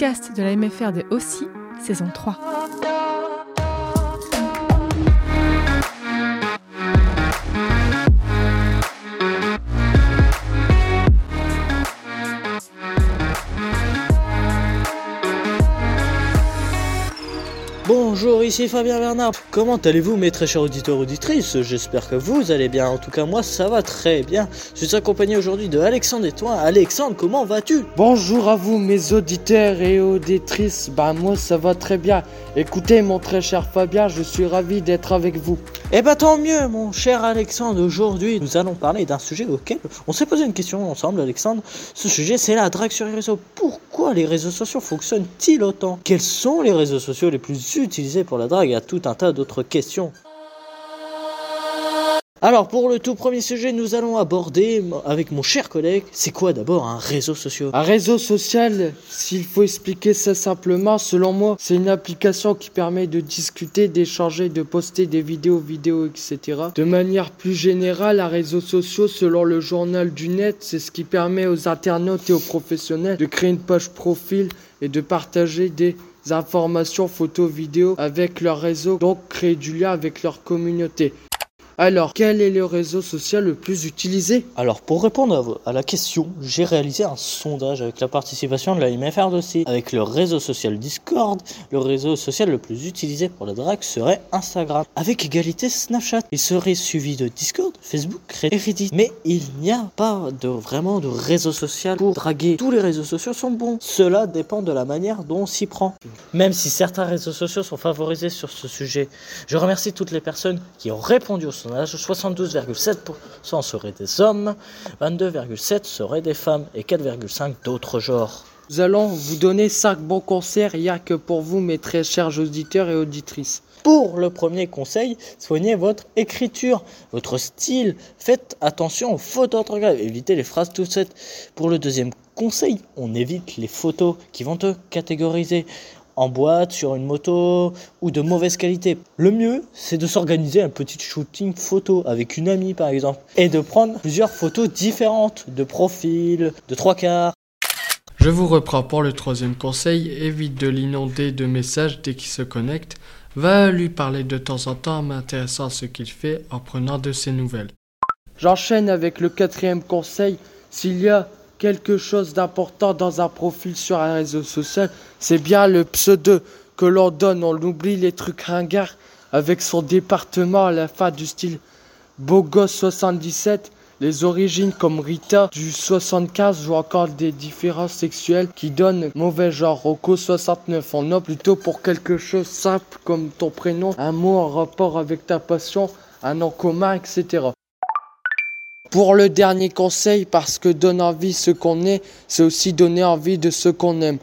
podcast de la MFR de Aussi, saison 3. Bonjour, ici Fabien Bernard. Comment allez-vous mes très chers auditeurs auditrices? J'espère que vous allez bien. En tout cas, moi ça va très bien. Je suis accompagné aujourd'hui de Alexandre et toi. Alexandre, comment vas-tu? Bonjour à vous mes auditeurs et auditrices. Bah moi ça va très bien. Écoutez mon très cher Fabien, je suis ravi d'être avec vous. Eh bah tant mieux, mon cher Alexandre. Aujourd'hui, nous allons parler d'un sujet auquel on s'est posé une question ensemble, Alexandre. Ce sujet, c'est la drague sur les réseaux. Pourquoi les réseaux sociaux fonctionnent-ils autant? Quels sont les réseaux sociaux les plus utilisés pour la drague à tout un tas d'autres questions. Alors pour le tout premier sujet, nous allons aborder avec mon cher collègue, c'est quoi d'abord un réseau social? Un réseau social, s'il faut expliquer ça simplement, selon moi, c'est une application qui permet de discuter, d'échanger, de poster des vidéos, vidéos, etc. De manière plus générale, un réseau social, selon le journal du net, c'est ce qui permet aux internautes et aux professionnels de créer une page profil et de partager des informations, photos, vidéos avec leur réseau, donc créer du lien avec leur communauté. Alors, quel est le réseau social le plus utilisé Alors, pour répondre à la question, j'ai réalisé un sondage avec la participation de la MFR aussi. Avec le réseau social Discord, le réseau social le plus utilisé pour la drague serait Instagram. Avec égalité Snapchat. Il serait suivi de Discord, Facebook et Reddit. Mais il n'y a pas de vraiment de réseau social pour draguer. Tous les réseaux sociaux sont bons. Cela dépend de la manière dont on s'y prend. Même si certains réseaux sociaux sont favorisés sur ce sujet. Je remercie toutes les personnes qui ont répondu au sondage 72,7% seraient des hommes, 22,7% seraient des femmes et 4,5% d'autres genres. Nous allons vous donner 5 bons conseils rien que pour vous, mes très chers auditeurs et auditrices. Pour le premier conseil, soignez votre écriture, votre style. Faites attention aux fautes d'orthographe. Évitez les phrases toutes faites. Pour le deuxième conseil, on évite les photos qui vont te catégoriser en boîte, sur une moto ou de mauvaise qualité. Le mieux, c'est de s'organiser un petit shooting photo avec une amie par exemple et de prendre plusieurs photos différentes de profil, de trois quarts. Je vous reprends pour le troisième conseil, évite de l'inonder de messages dès qu'il se connecte, va lui parler de temps en temps en m'intéressant à ce qu'il fait en prenant de ses nouvelles. J'enchaîne avec le quatrième conseil, s'il y a quelque chose d'important dans un profil sur un réseau social, c'est bien le pseudo que l'on donne. On oublie les trucs ringards avec son département à la fin du style Bogos 77, les origines comme Rita du 75 ou encore des différences sexuelles qui donnent mauvais genre. Rocco 69, on opte plutôt pour quelque chose simple comme ton prénom, un mot en rapport avec ta passion, un nom commun, etc. Pour le dernier conseil, parce que donner envie ce qu'on est, c'est aussi donner envie de ce qu'on aime.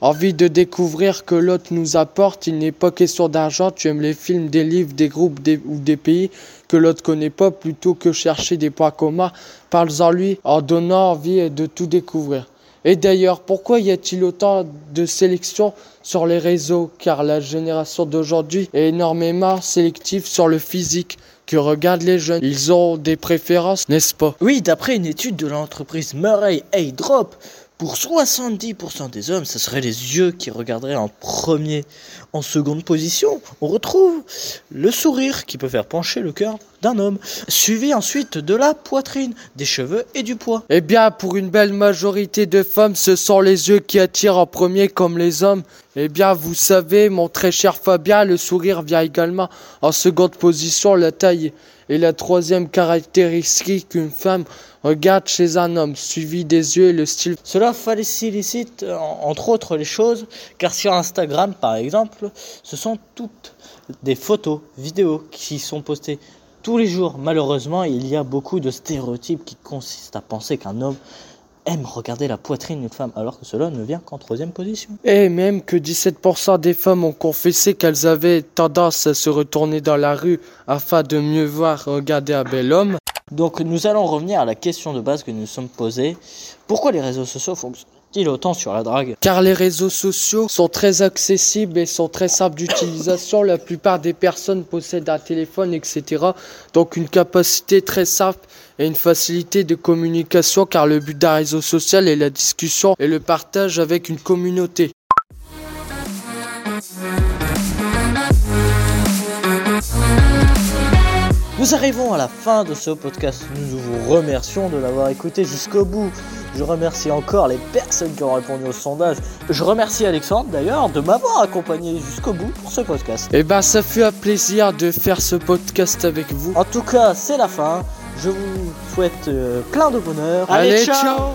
Envie de découvrir que l'autre nous apporte, il n'est pas question d'argent, tu aimes les films, des livres, des groupes ou des pays que l'autre connaît pas, plutôt que chercher des points communs, parle-en lui en donnant envie de tout découvrir. Et d'ailleurs, pourquoi y a-t-il autant de sélections sur les réseaux? Car la génération d'aujourd'hui est énormément sélective sur le physique que regardent les jeunes. Ils ont des préférences, n'est-ce pas? Oui, d'après une étude de l'entreprise Murray Drop, pour 70% des hommes, ce serait les yeux qui regarderaient en premier. En seconde position, on retrouve le sourire qui peut faire pencher le cœur d'un homme, suivi ensuite de la poitrine, des cheveux et du poids. Eh bien, pour une belle majorité de femmes, ce sont les yeux qui attirent en premier comme les hommes. Eh bien, vous savez, mon très cher Fabien, le sourire vient également en seconde position, la taille est la troisième caractéristique qu'une femme regarde chez un homme, suivi des yeux et le style. Cela facilite entre autres les choses, car sur Instagram par exemple, ce sont toutes des photos, vidéos qui sont postées tous les jours. Malheureusement, il y a beaucoup de stéréotypes qui consistent à penser qu'un homme aime regarder la poitrine d'une femme, alors que cela ne vient qu'en troisième position. Et même que 17% des femmes ont confessé qu'elles avaient tendance à se retourner dans la rue afin de mieux voir regarder un bel homme. Donc nous allons revenir à la question de base que nous nous sommes posée. Pourquoi les réseaux sociaux fonctionnent-ils autant sur la drague. Car les réseaux sociaux sont très accessibles et sont très simples d'utilisation. La plupart des personnes possèdent un téléphone, etc. Donc une capacité très simple et une facilité de communication car le but d'un réseau social est la discussion et le partage avec une communauté. Nous arrivons à la fin de ce podcast. Nous vous remercions de l'avoir écouté jusqu'au bout. Je remercie encore les personnes qui ont répondu au sondage. Je remercie Alexandre d'ailleurs de m'avoir accompagné jusqu'au bout pour ce podcast. Eh ben, ça fut un plaisir de faire ce podcast avec vous. En tout cas, c'est la fin. Je vous souhaite euh, plein de bonheur. Allez, ciao